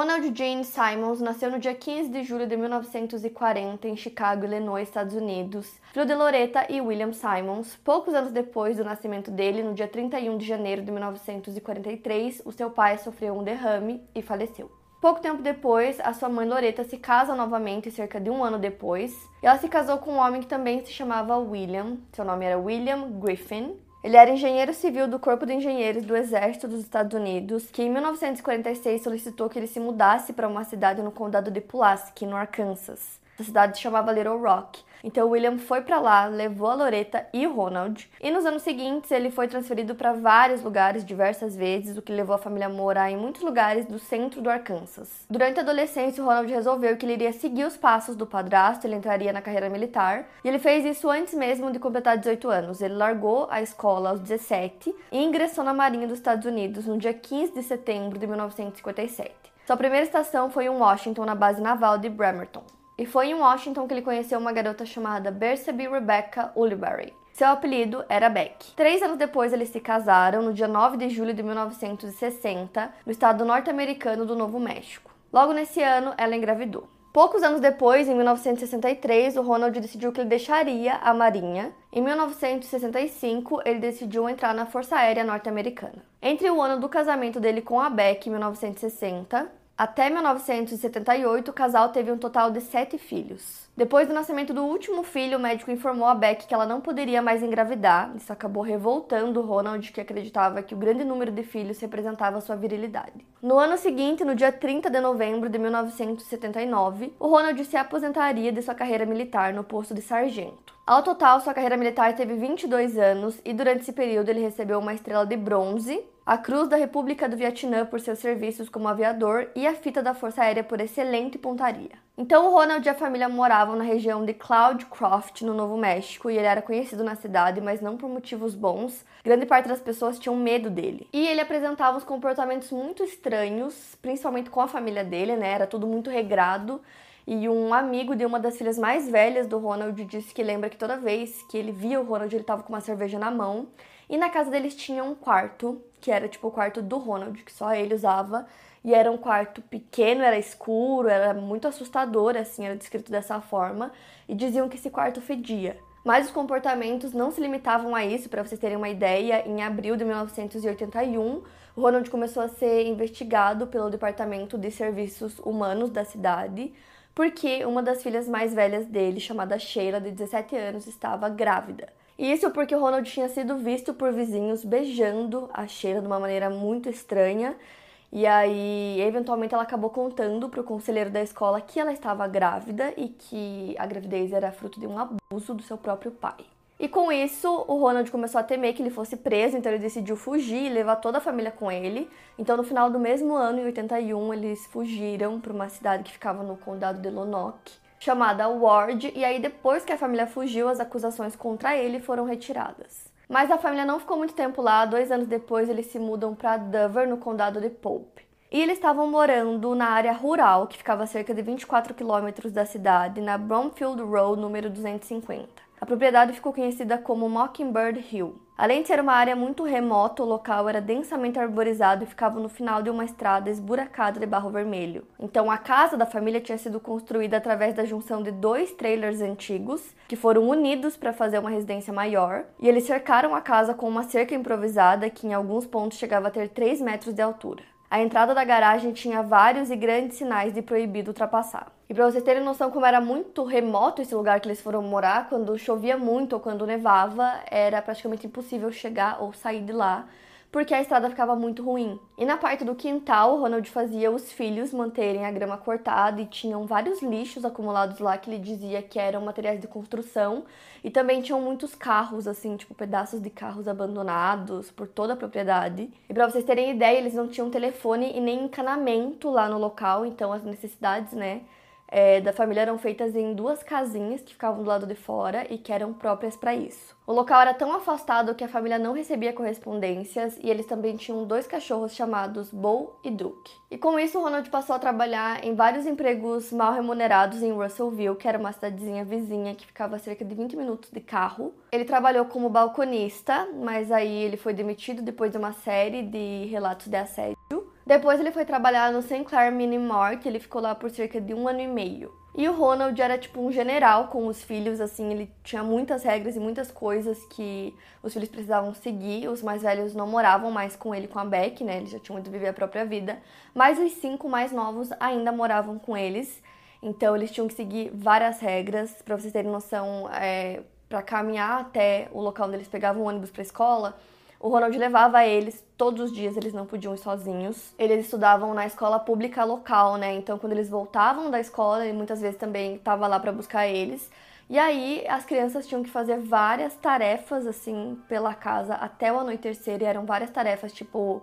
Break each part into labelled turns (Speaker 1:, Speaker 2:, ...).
Speaker 1: Ronald Jane Simons nasceu no dia 15 de julho de 1940 em Chicago, Illinois, Estados Unidos, filho de Loretta e William Simons. Poucos anos depois do nascimento dele, no dia 31 de janeiro de 1943, o seu pai sofreu um derrame e faleceu. Pouco tempo depois, a sua mãe Loretta se casa novamente, cerca de um ano depois. Ela se casou com um homem que também se chamava William. Seu nome era William Griffin. Ele era engenheiro civil do Corpo de Engenheiros do Exército dos Estados Unidos, que em 1946 solicitou que ele se mudasse para uma cidade no condado de Pulaski, no Arkansas. Essa cidade se chamava Little Rock. Então William foi para lá, levou a Loretta e o Ronald. E nos anos seguintes ele foi transferido para vários lugares diversas vezes, o que levou a família a morar em muitos lugares do centro do Arkansas. Durante a adolescência, o Ronald resolveu que ele iria seguir os passos do padrasto, ele entraria na carreira militar, e ele fez isso antes mesmo de completar 18 anos. Ele largou a escola aos 17 e ingressou na Marinha dos Estados Unidos no dia 15 de setembro de 1957. Sua primeira estação foi em Washington, na base naval de Bremerton. E foi em Washington que ele conheceu uma garota chamada Bersabe Rebecca Ulibarri. Seu apelido era Beck. Três anos depois, eles se casaram no dia 9 de julho de 1960, no estado norte-americano do Novo México. Logo nesse ano, ela engravidou. Poucos anos depois, em 1963, o Ronald decidiu que ele deixaria a Marinha. Em 1965, ele decidiu entrar na Força Aérea Norte-Americana. Entre o ano do casamento dele com a Beck, em 1960, até 1978, o casal teve um total de sete filhos. Depois do nascimento do último filho, o médico informou a Beck que ela não poderia mais engravidar. Isso acabou revoltando Ronald, que acreditava que o grande número de filhos representava sua virilidade. No ano seguinte, no dia 30 de novembro de 1979, o Ronald se aposentaria de sua carreira militar no posto de sargento. Ao total, sua carreira militar teve 22 anos e durante esse período ele recebeu uma estrela de bronze a Cruz da República do Vietnã por seus serviços como aviador e a fita da Força Aérea por excelente pontaria. Então o Ronald e a família moravam na região de Cloudcroft, no Novo México, e ele era conhecido na cidade, mas não por motivos bons. Grande parte das pessoas tinham medo dele. E ele apresentava uns comportamentos muito estranhos, principalmente com a família dele, né? Era tudo muito regrado. E um amigo de uma das filhas mais velhas do Ronald disse que lembra que toda vez que ele via o Ronald, ele estava com uma cerveja na mão. E na casa deles tinha um quarto que era tipo o quarto do Ronald, que só ele usava. E era um quarto pequeno, era escuro, era muito assustador, assim, era descrito dessa forma. E diziam que esse quarto fedia. Mas os comportamentos não se limitavam a isso, para vocês terem uma ideia, em abril de 1981, o Ronald começou a ser investigado pelo Departamento de Serviços Humanos da cidade, porque uma das filhas mais velhas dele, chamada Sheila, de 17 anos, estava grávida. Isso porque o Ronald tinha sido visto por vizinhos beijando a Sheila de uma maneira muito estranha. E aí, eventualmente, ela acabou contando para o conselheiro da escola que ela estava grávida e que a gravidez era fruto de um abuso do seu próprio pai. E com isso, o Ronald começou a temer que ele fosse preso, então ele decidiu fugir e levar toda a família com ele. Então, no final do mesmo ano, em 81, eles fugiram para uma cidade que ficava no condado de Lonoke chamada Ward, e aí depois que a família fugiu, as acusações contra ele foram retiradas. Mas a família não ficou muito tempo lá, dois anos depois eles se mudam para Dover, no condado de Pope. E eles estavam morando na área rural, que ficava a cerca de 24 quilômetros da cidade, na Bromfield Road, número 250. A propriedade ficou conhecida como Mockingbird Hill. Além de ser uma área muito remota, o local era densamente arborizado e ficava no final de uma estrada esburacada de barro vermelho. Então, a casa da família tinha sido construída através da junção de dois trailers antigos, que foram unidos para fazer uma residência maior, e eles cercaram a casa com uma cerca improvisada que, em alguns pontos, chegava a ter 3 metros de altura. A entrada da garagem tinha vários e grandes sinais de proibido ultrapassar. E para vocês terem noção como era muito remoto esse lugar que eles foram morar, quando chovia muito ou quando nevava, era praticamente impossível chegar ou sair de lá porque a estrada ficava muito ruim. E na parte do quintal, o Ronald fazia os filhos manterem a grama cortada e tinham vários lixos acumulados lá que ele dizia que eram materiais de construção. E também tinham muitos carros, assim, tipo pedaços de carros abandonados por toda a propriedade. E para vocês terem ideia, eles não tinham telefone e nem encanamento lá no local, então as necessidades, né? É, da família eram feitas em duas casinhas que ficavam do lado de fora e que eram próprias para isso. O local era tão afastado que a família não recebia correspondências e eles também tinham dois cachorros chamados Bo e Duke. E com isso, Ronald passou a trabalhar em vários empregos mal remunerados em Russellville, que era uma cidadezinha vizinha que ficava a cerca de 20 minutos de carro. Ele trabalhou como balconista, mas aí ele foi demitido depois de uma série de relatos de assédio. Depois ele foi trabalhar no St. Clair Mini Mart, ele ficou lá por cerca de um ano e meio. E o Ronald era tipo um general com os filhos, assim, ele tinha muitas regras e muitas coisas que os filhos precisavam seguir. Os mais velhos não moravam mais com ele com a Beck, né? Eles já tinham ido viver a própria vida. Mas os cinco mais novos ainda moravam com eles. Então eles tinham que seguir várias regras. Para vocês terem noção, é, para caminhar até o local onde eles pegavam o ônibus para escola, o Ronald levava eles todos os dias, eles não podiam ir sozinhos. Eles estudavam na escola pública local, né? Então, quando eles voltavam da escola, ele muitas vezes também estava lá para buscar eles. E aí, as crianças tinham que fazer várias tarefas, assim, pela casa até o anoitecer. E eram várias tarefas, tipo.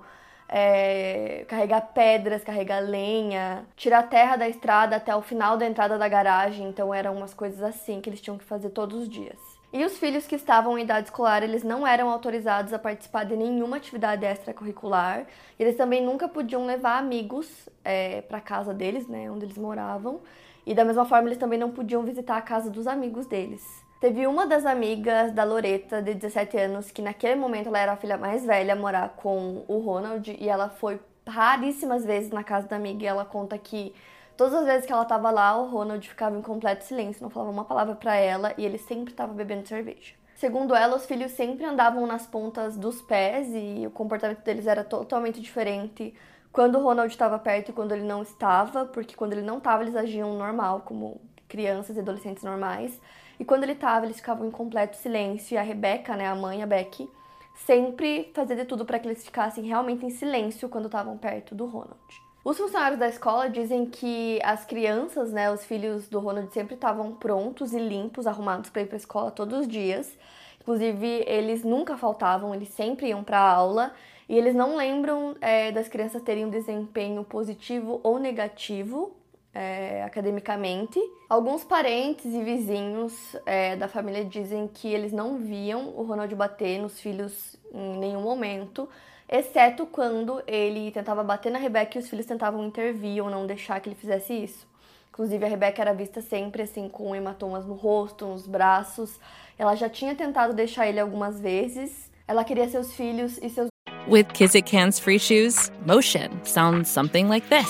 Speaker 1: É, carregar pedras, carregar lenha, tirar terra da estrada até o final da entrada da garagem. Então, eram umas coisas assim que eles tinham que fazer todos os dias. E os filhos que estavam em idade escolar, eles não eram autorizados a participar de nenhuma atividade extracurricular. Eles também nunca podiam levar amigos é, para casa deles, né, onde eles moravam. E da mesma forma, eles também não podiam visitar a casa dos amigos deles. Teve uma das amigas da Loreta, de 17 anos, que naquele momento ela era a filha mais velha a morar com o Ronald, e ela foi raríssimas vezes na casa da amiga e ela conta que Todas as vezes que ela tava lá, o Ronald ficava em completo silêncio, não falava uma palavra para ela e ele sempre estava bebendo cerveja. Segundo ela, os filhos sempre andavam nas pontas dos pés e o comportamento deles era totalmente diferente quando o Ronald estava perto e quando ele não estava, porque quando ele não estava, eles agiam normal, como crianças e adolescentes normais. E quando ele estava, eles ficavam em completo silêncio. E a Rebecca, né, a mãe, a Becky, sempre fazia de tudo para que eles ficassem realmente em silêncio quando estavam perto do Ronald. Os funcionários da escola dizem que as crianças, né, os filhos do Ronald sempre estavam prontos e limpos, arrumados para ir para a escola todos os dias. Inclusive, eles nunca faltavam, eles sempre iam para a aula e eles não lembram é, das crianças terem um desempenho positivo ou negativo é, academicamente. Alguns parentes e vizinhos é, da família dizem que eles não viam o Ronald bater nos filhos em nenhum momento, exceto quando ele tentava bater na Rebeca e os filhos tentavam intervir ou não deixar que ele fizesse isso. Inclusive, a Rebeca era vista sempre assim com hematomas no rosto, nos braços. Ela já tinha tentado deixar ele algumas vezes. Ela queria seus filhos e seus.
Speaker 2: With Kizik hands free shoes, motion sounds something like this.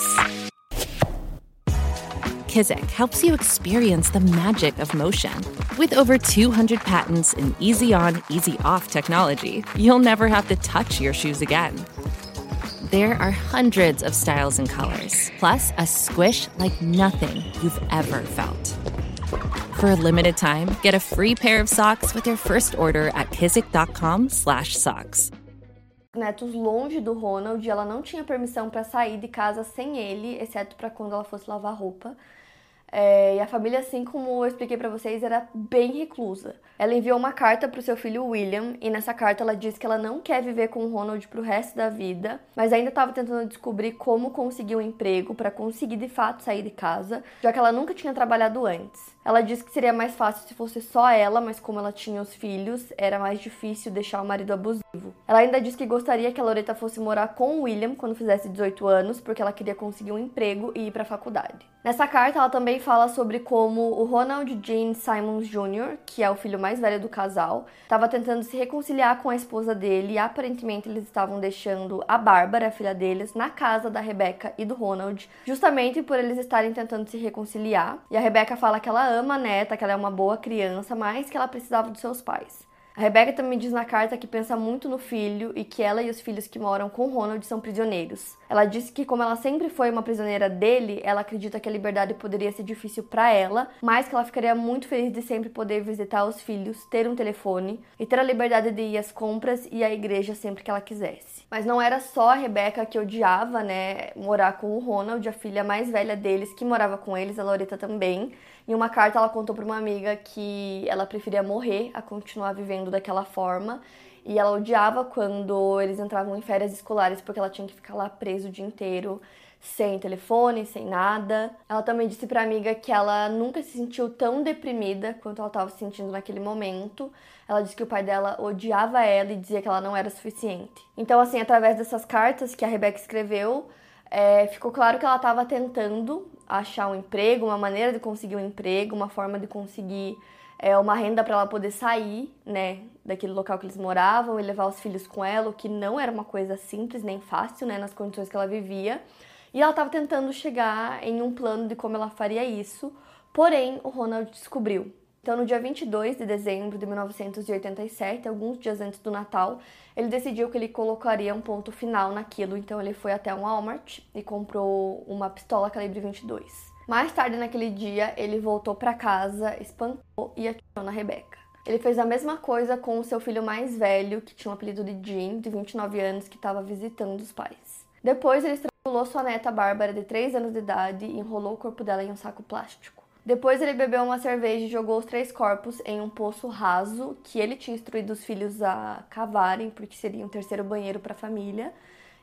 Speaker 2: Kizik helps you experience the magic of motion. With over 200 patents and easy on, easy off technology, you'll never have to touch your shoes again. There are hundreds of styles and colors, plus a squish like nothing you've ever felt. For a limited time, get a free pair of socks with your first order at kizik.com/socks.
Speaker 1: Netos longe do Ronald, ela não tinha permissão para sair de casa sem ele, exceto para quando ela fosse lavar roupa. É, e a família, assim como eu expliquei para vocês, era bem reclusa. Ela enviou uma carta para o seu filho William e nessa carta ela diz que ela não quer viver com o Ronald pro resto da vida, mas ainda estava tentando descobrir como conseguir um emprego para conseguir de fato sair de casa, já que ela nunca tinha trabalhado antes. Ela disse que seria mais fácil se fosse só ela, mas como ela tinha os filhos, era mais difícil deixar o marido abusivo. Ela ainda disse que gostaria que a Loreta fosse morar com o William quando fizesse 18 anos, porque ela queria conseguir um emprego e ir para a faculdade. Nessa carta, ela também fala sobre como o Ronald Jean Simons Jr., que é o filho mais velho do casal, estava tentando se reconciliar com a esposa dele e aparentemente eles estavam deixando a Bárbara, a filha deles, na casa da Rebecca e do Ronald, justamente por eles estarem tentando se reconciliar. E a Rebecca fala que ela ama a neta, que ela é uma boa criança, mas que ela precisava dos seus pais. A Rebecca também diz na carta que pensa muito no filho e que ela e os filhos que moram com Ronald são prisioneiros. Ela disse que, como ela sempre foi uma prisioneira dele, ela acredita que a liberdade poderia ser difícil para ela, mas que ela ficaria muito feliz de sempre poder visitar os filhos, ter um telefone e ter a liberdade de ir às compras e à igreja sempre que ela quisesse. Mas não era só a Rebecca que odiava, né, morar com o Ronald, a filha mais velha deles, que morava com eles, a Loreta também. Em uma carta, ela contou para uma amiga que ela preferia morrer a continuar vivendo daquela forma. E ela odiava quando eles entravam em férias escolares porque ela tinha que ficar lá preso o dia inteiro, sem telefone, sem nada. Ela também disse para amiga que ela nunca se sentiu tão deprimida quanto ela estava se sentindo naquele momento. Ela disse que o pai dela odiava ela e dizia que ela não era suficiente. Então, assim, através dessas cartas que a Rebecca escreveu, é, ficou claro que ela estava tentando achar um emprego, uma maneira de conseguir um emprego, uma forma de conseguir é, uma renda para ela poder sair, né, daquele local que eles moravam e levar os filhos com ela, o que não era uma coisa simples nem fácil, né, nas condições que ela vivia. E ela estava tentando chegar em um plano de como ela faria isso, porém o Ronald descobriu. Então, no dia 22 de dezembro de 1987, alguns dias antes do Natal, ele decidiu que ele colocaria um ponto final naquilo. Então, ele foi até um Walmart e comprou uma pistola calibre 22. Mais tarde naquele dia, ele voltou para casa, espancou e atirou na Rebecca. Ele fez a mesma coisa com o seu filho mais velho, que tinha o apelido de Jim, de 29 anos, que estava visitando os pais. Depois, ele estrangulou sua neta Bárbara, de 3 anos de idade, e enrolou o corpo dela em um saco plástico. Depois ele bebeu uma cerveja e jogou os três corpos em um poço raso que ele tinha instruído os filhos a cavarem, porque seria um terceiro banheiro para a família.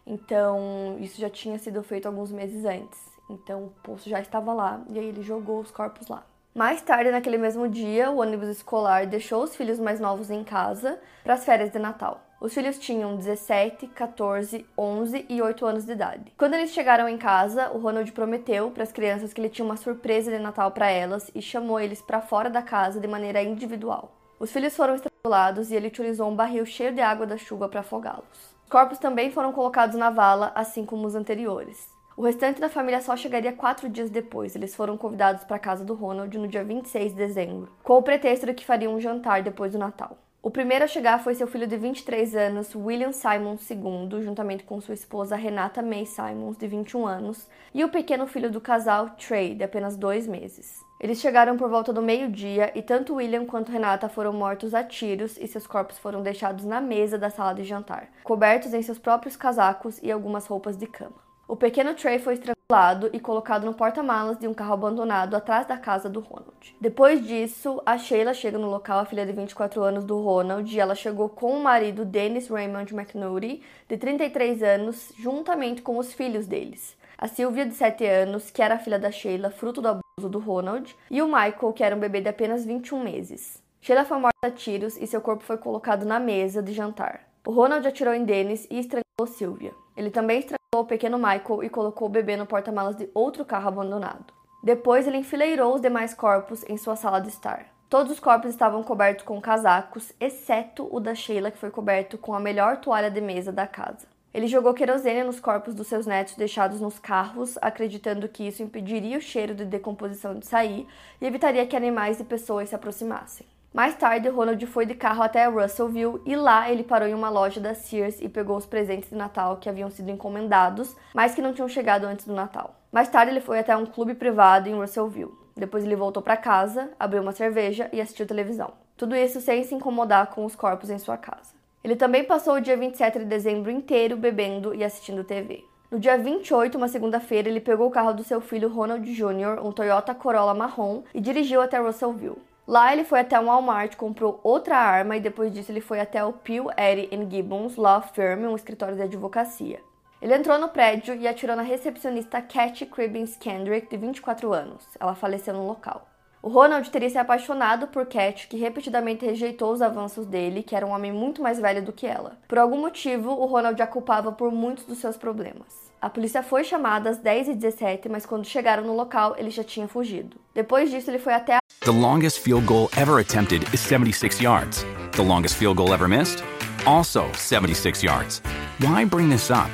Speaker 1: Então, isso já tinha sido feito alguns meses antes. Então, o poço já estava lá e aí ele jogou os corpos lá. Mais tarde, naquele mesmo dia, o ônibus escolar deixou os filhos mais novos em casa para as férias de Natal. Os filhos tinham 17, 14, 11 e 8 anos de idade. Quando eles chegaram em casa, o Ronald prometeu para as crianças que ele tinha uma surpresa de Natal para elas e chamou eles para fora da casa de maneira individual. Os filhos foram estrangulados e ele utilizou um barril cheio de água da chuva para afogá-los. Os corpos também foram colocados na vala, assim como os anteriores. O restante da família só chegaria quatro dias depois. Eles foram convidados para a casa do Ronald no dia 26 de dezembro, com o pretexto de que fariam um jantar depois do Natal. O primeiro a chegar foi seu filho de 23 anos, William Simons II, juntamente com sua esposa Renata May Simons, de 21 anos, e o pequeno filho do casal, Trey, de apenas dois meses. Eles chegaram por volta do meio-dia e tanto William quanto Renata foram mortos a tiros e seus corpos foram deixados na mesa da sala de jantar, cobertos em seus próprios casacos e algumas roupas de cama. O pequeno Trey foi estrangulado e colocado no porta-malas de um carro abandonado atrás da casa do Ronald. Depois disso, a Sheila chega no local, a filha de 24 anos do Ronald, e ela chegou com o marido Dennis Raymond McNulty, de 33 anos, juntamente com os filhos deles. A Sylvia, de 7 anos, que era filha da Sheila, fruto do abuso do Ronald, e o Michael, que era um bebê de apenas 21 meses. Sheila foi morta a tiros e seu corpo foi colocado na mesa de jantar. O Ronald atirou em Dennis e estrangulou Sylvia. Ele também estrangulou o pequeno Michael e colocou o bebê no porta-malas de outro carro abandonado. Depois, ele enfileirou os demais corpos em sua sala de estar. Todos os corpos estavam cobertos com casacos, exceto o da Sheila, que foi coberto com a melhor toalha de mesa da casa. Ele jogou querosene nos corpos dos seus netos deixados nos carros, acreditando que isso impediria o cheiro de decomposição de sair e evitaria que animais e pessoas se aproximassem. Mais tarde, Ronald foi de carro até Russellville e lá ele parou em uma loja da Sears e pegou os presentes de Natal que haviam sido encomendados, mas que não tinham chegado antes do Natal. Mais tarde, ele foi até um clube privado em Russellville. Depois, ele voltou para casa, abriu uma cerveja e assistiu televisão. Tudo isso sem se incomodar com os corpos em sua casa. Ele também passou o dia 27 de dezembro inteiro bebendo e assistindo TV. No dia 28, uma segunda-feira, ele pegou o carro do seu filho Ronald Jr., um Toyota Corolla marrom, e dirigiu até Russellville. Lá ele foi até um Walmart, comprou outra arma e depois disso ele foi até o Pew, Eddy Gibbons Law Firm, um escritório de advocacia. Ele entrou no prédio e atirou na recepcionista Cat Cribbins Kendrick, de 24 anos. Ela faleceu no local. O Ronald teria se apaixonado por Cat, que repetidamente rejeitou os avanços dele, que era um homem muito mais velho do que ela. Por algum motivo, o Ronald a culpava por muitos dos seus problemas. A polícia foi chamada às 10h17, mas quando chegaram no local, ele já tinha fugido. Depois disso, ele foi até a...
Speaker 3: The longest field goal ever attempted is 76 yards. The longest field goal ever missed? Also 76 yards. Why bring this up?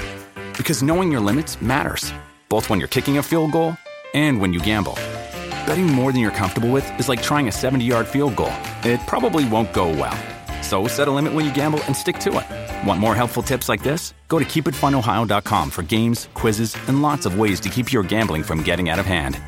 Speaker 3: Because knowing your limits matters, both when you're kicking a field goal and when you gamble. Betting more than you're comfortable with is like trying a 70 yard field goal. It probably won't go well. So set a limit when you gamble and stick to it. Want more helpful tips like this? Go to keepitfunohio.com for games, quizzes, and lots of ways to keep your gambling from getting out of hand.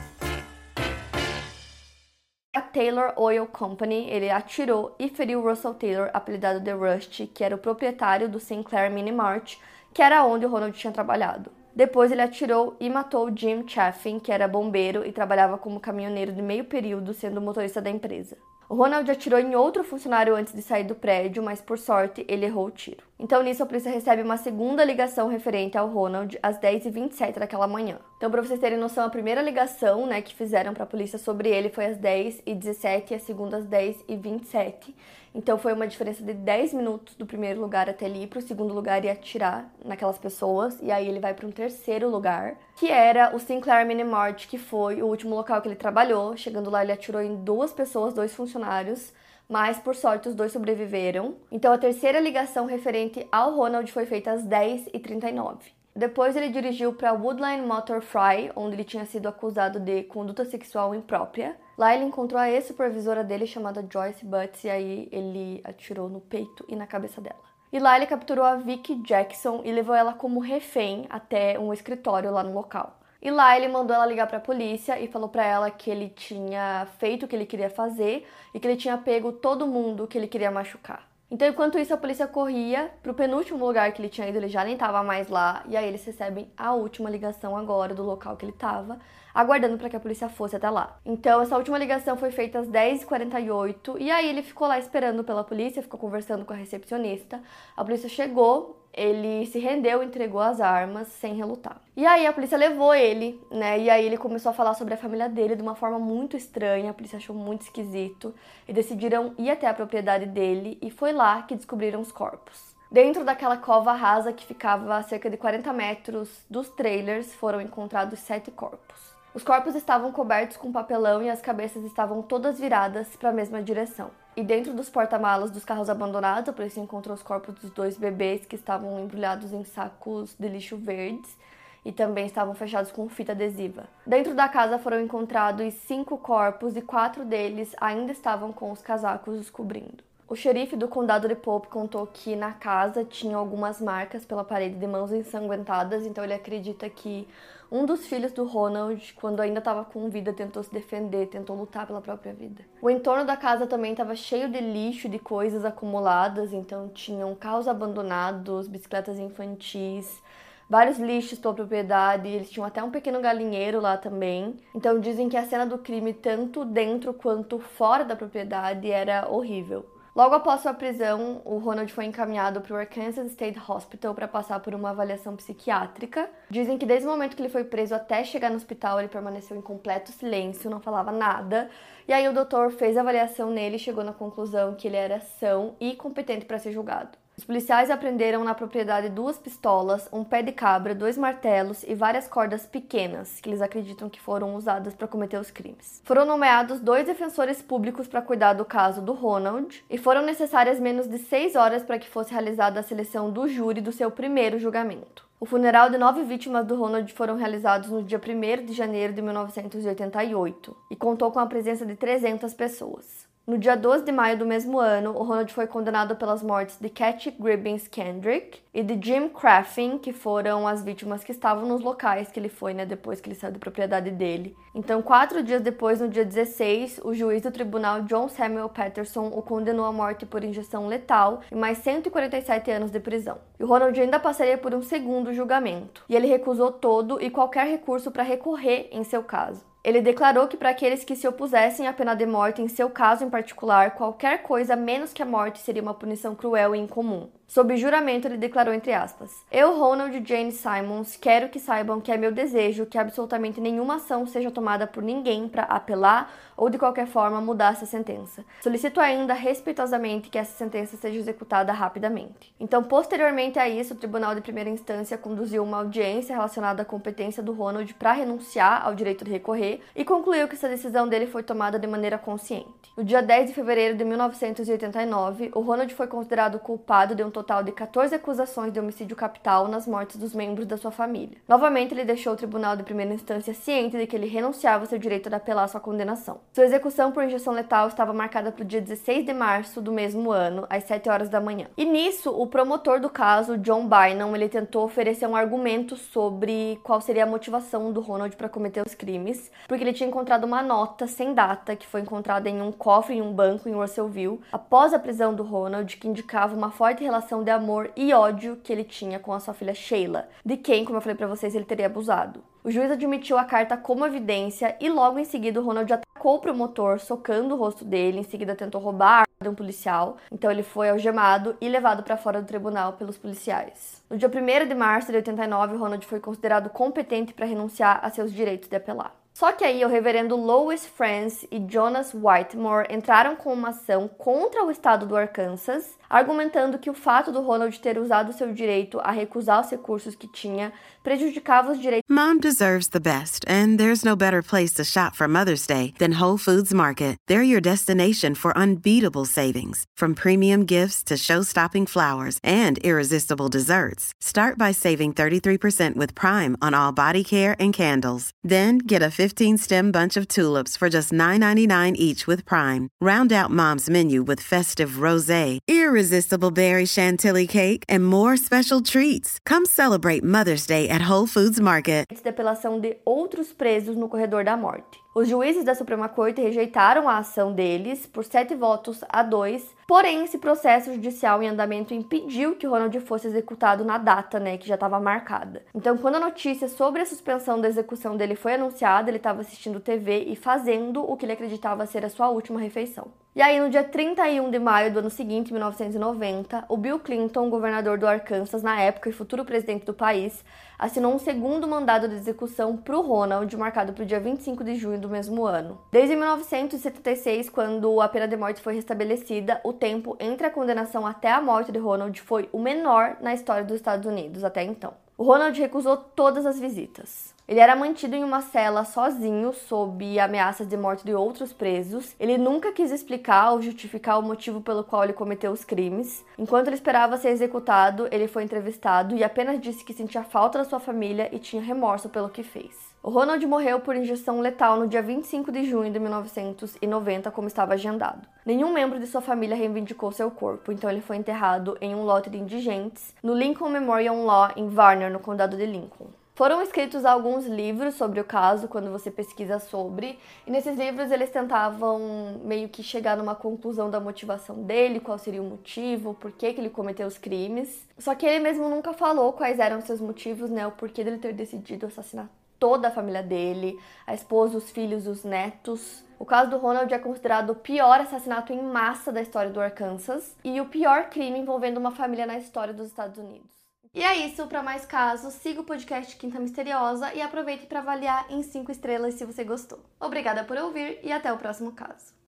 Speaker 1: A Taylor Oil Company, ele atirou e feriu Russell Taylor, apelidado de Rusty, que era o proprietário do Sinclair Mini Mart, que era onde o Ronald tinha trabalhado. Depois ele atirou e matou Jim Chaffin, que era bombeiro e trabalhava como caminhoneiro de meio período, sendo motorista da empresa. O Ronald atirou em outro funcionário antes de sair do prédio, mas por sorte ele errou o tiro. Então, nisso, a polícia recebe uma segunda ligação referente ao Ronald às 10h27 daquela manhã. Então, para vocês terem noção, a primeira ligação né, que fizeram para a polícia sobre ele foi às 10h17 e a segunda às 10h27. Então, foi uma diferença de 10 minutos do primeiro lugar até ele ir para o segundo lugar e atirar naquelas pessoas. E aí ele vai para um terceiro lugar, que era o Sinclair Minimart, que foi o último local que ele trabalhou. Chegando lá, ele atirou em duas pessoas, dois funcionários mas por sorte os dois sobreviveram. Então a terceira ligação referente ao Ronald foi feita às 10h39. Depois ele dirigiu para Woodline Motor Fry, onde ele tinha sido acusado de conduta sexual imprópria. Lá ele encontrou a ex-supervisora dele chamada Joyce Butts e aí ele atirou no peito e na cabeça dela. E lá ele capturou a Vicky Jackson e levou ela como refém até um escritório lá no local. E lá ele mandou ela ligar para a polícia e falou para ela que ele tinha feito o que ele queria fazer e que ele tinha pego todo mundo que ele queria machucar. Então, enquanto isso, a polícia corria pro penúltimo lugar que ele tinha ido, ele já nem tava mais lá, e aí eles recebem a última ligação agora do local que ele tava, aguardando para que a polícia fosse até lá. Então, essa última ligação foi feita às 10h48, e aí ele ficou lá esperando pela polícia, ficou conversando com a recepcionista. A polícia chegou, ele se rendeu, entregou as armas sem relutar. E aí a polícia levou ele, né? E aí ele começou a falar sobre a família dele de uma forma muito estranha. A polícia achou muito esquisito e decidiram ir até a propriedade dele e foi lá que descobriram os corpos. Dentro daquela cova rasa que ficava a cerca de 40 metros dos trailers foram encontrados sete corpos. Os corpos estavam cobertos com papelão e as cabeças estavam todas viradas para a mesma direção. E dentro dos porta-malas dos carros abandonados, a polícia encontrou os corpos dos dois bebês que estavam embrulhados em sacos de lixo verdes e também estavam fechados com fita adesiva. Dentro da casa foram encontrados cinco corpos e quatro deles ainda estavam com os casacos os cobrindo. O xerife do condado de Pope contou que na casa tinha algumas marcas pela parede de mãos ensanguentadas, então ele acredita que um dos filhos do Ronald, quando ainda estava com vida, tentou se defender, tentou lutar pela própria vida. O entorno da casa também estava cheio de lixo, de coisas acumuladas, então tinham carros abandonados, bicicletas infantis, vários lixos pela propriedade, eles tinham até um pequeno galinheiro lá também. Então dizem que a cena do crime, tanto dentro quanto fora da propriedade, era horrível. Logo após sua prisão, o Ronald foi encaminhado para o Arkansas State Hospital para passar por uma avaliação psiquiátrica. Dizem que desde o momento que ele foi preso até chegar no hospital, ele permaneceu em completo silêncio, não falava nada. E aí o doutor fez a avaliação nele e chegou na conclusão que ele era são e competente para ser julgado. Os policiais apreenderam na propriedade duas pistolas, um pé de cabra, dois martelos e várias cordas pequenas, que eles acreditam que foram usadas para cometer os crimes. Foram nomeados dois defensores públicos para cuidar do caso do Ronald, e foram necessárias menos de seis horas para que fosse realizada a seleção do júri do seu primeiro julgamento. O funeral de nove vítimas do Ronald foram realizados no dia 1 de janeiro de 1988 e contou com a presença de 300 pessoas. No dia 12 de maio do mesmo ano, o Ronald foi condenado pelas mortes de Cat Gribbins Kendrick e de Jim Craffin, que foram as vítimas que estavam nos locais que ele foi, né, depois que ele saiu da propriedade dele. Então, quatro dias depois, no dia 16, o juiz do tribunal John Samuel Patterson o condenou à morte por injeção letal e mais 147 anos de prisão. E o Ronald ainda passaria por um segundo julgamento, e ele recusou todo e qualquer recurso para recorrer em seu caso. Ele declarou que para aqueles que se opusessem à pena de morte, em seu caso em particular, qualquer coisa menos que a morte seria uma punição cruel e incomum. Sob juramento, ele declarou entre aspas: Eu, Ronald Jane Simons, quero que saibam que é meu desejo que absolutamente nenhuma ação seja tomada por ninguém para apelar ou de qualquer forma mudar essa sentença. Solicito ainda respeitosamente que essa sentença seja executada rapidamente. Então, posteriormente a isso, o Tribunal de Primeira Instância conduziu uma audiência relacionada à competência do Ronald para renunciar ao direito de recorrer e concluiu que essa decisão dele foi tomada de maneira consciente. No dia 10 de fevereiro de 1989, o Ronald foi considerado culpado de um total de 14 acusações de homicídio capital nas mortes dos membros da sua família. Novamente, ele deixou o tribunal de primeira instância ciente de que ele renunciava ao seu direito de apelar sua condenação. Sua execução por injeção letal estava marcada para o dia 16 de março do mesmo ano, às 7 horas da manhã. E nisso, o promotor do caso, John Bynum, ele tentou oferecer um argumento sobre qual seria a motivação do Ronald para cometer os crimes, porque ele tinha encontrado uma nota sem data que foi encontrada em um cofre em um banco em Russellville após a prisão do Ronald, que indicava uma forte relação relação de amor e ódio que ele tinha com a sua filha Sheila, de quem, como eu falei para vocês, ele teria abusado. O juiz admitiu a carta como evidência e logo em seguida o Ronald atacou o promotor, socando o rosto dele, em seguida tentou roubar de um policial. Então ele foi algemado e levado para fora do tribunal pelos policiais. No dia 1 de março de 89, Ronald foi considerado competente para renunciar a seus direitos de apelar. Só que aí o reverendo Lois France e Jonas Whitmore entraram com uma ação contra o estado do Arkansas, argumentando que o fato do Ronald ter usado seu direito a recusar os recursos que tinha prejudicava os direitos.
Speaker 4: Mom deserves the best, and there's no better place to shop for Mother's Day than Whole Foods Market. They're your destination for unbeatable savings, from premium gifts to show-stopping flowers and irresistible desserts. Start by saving 33% with Prime on all body care and candles. Then get a 15-stem bunch of tulips for just $9.99 each with Prime. Round out Mom's menu with festive rosé, irresistible berry chantilly cake, and more special treats. Come celebrate Mother's Day at Whole Foods Market.
Speaker 1: de apelação de outros presos no corredor da morte. Os juízes da Suprema Corte rejeitaram a ação deles por sete votos a dois, porém esse processo judicial em andamento impediu que Ronald fosse executado na data, né, que já estava marcada. Então, quando a notícia sobre a suspensão da execução dele foi anunciada, ele estava assistindo TV e fazendo o que ele acreditava ser a sua última refeição. E aí, no dia 31 de maio do ano seguinte, 1990, o Bill Clinton, governador do Arkansas na época e futuro presidente do país, assinou um segundo mandado de execução para o Ronald, marcado para o dia 25 de junho do mesmo ano. Desde 1976, quando a pena de morte foi restabelecida, o tempo entre a condenação até a morte de Ronald foi o menor na história dos Estados Unidos até então. O Ronald recusou todas as visitas. Ele era mantido em uma cela sozinho, sob ameaças de morte de outros presos. Ele nunca quis explicar ou justificar o motivo pelo qual ele cometeu os crimes. Enquanto ele esperava ser executado, ele foi entrevistado e apenas disse que sentia falta da sua família e tinha remorso pelo que fez. Ronald morreu por injeção letal no dia 25 de junho de 1990, como estava agendado. Nenhum membro de sua família reivindicou seu corpo, então ele foi enterrado em um lote de indigentes no Lincoln Memorial Law em Varner, no condado de Lincoln. Foram escritos alguns livros sobre o caso quando você pesquisa sobre, e nesses livros eles tentavam meio que chegar numa conclusão da motivação dele, qual seria o motivo, por que, que ele cometeu os crimes. Só que ele mesmo nunca falou quais eram seus motivos, né, o porquê dele ter decidido assassinar toda a família dele, a esposa, os filhos, os netos. O caso do Ronald é considerado o pior assassinato em massa da história do Arkansas e o pior crime envolvendo uma família na história dos Estados Unidos. E é isso, para mais casos, siga o podcast Quinta Misteriosa e aproveite para avaliar em 5 estrelas se você gostou. Obrigada por ouvir e até o próximo caso.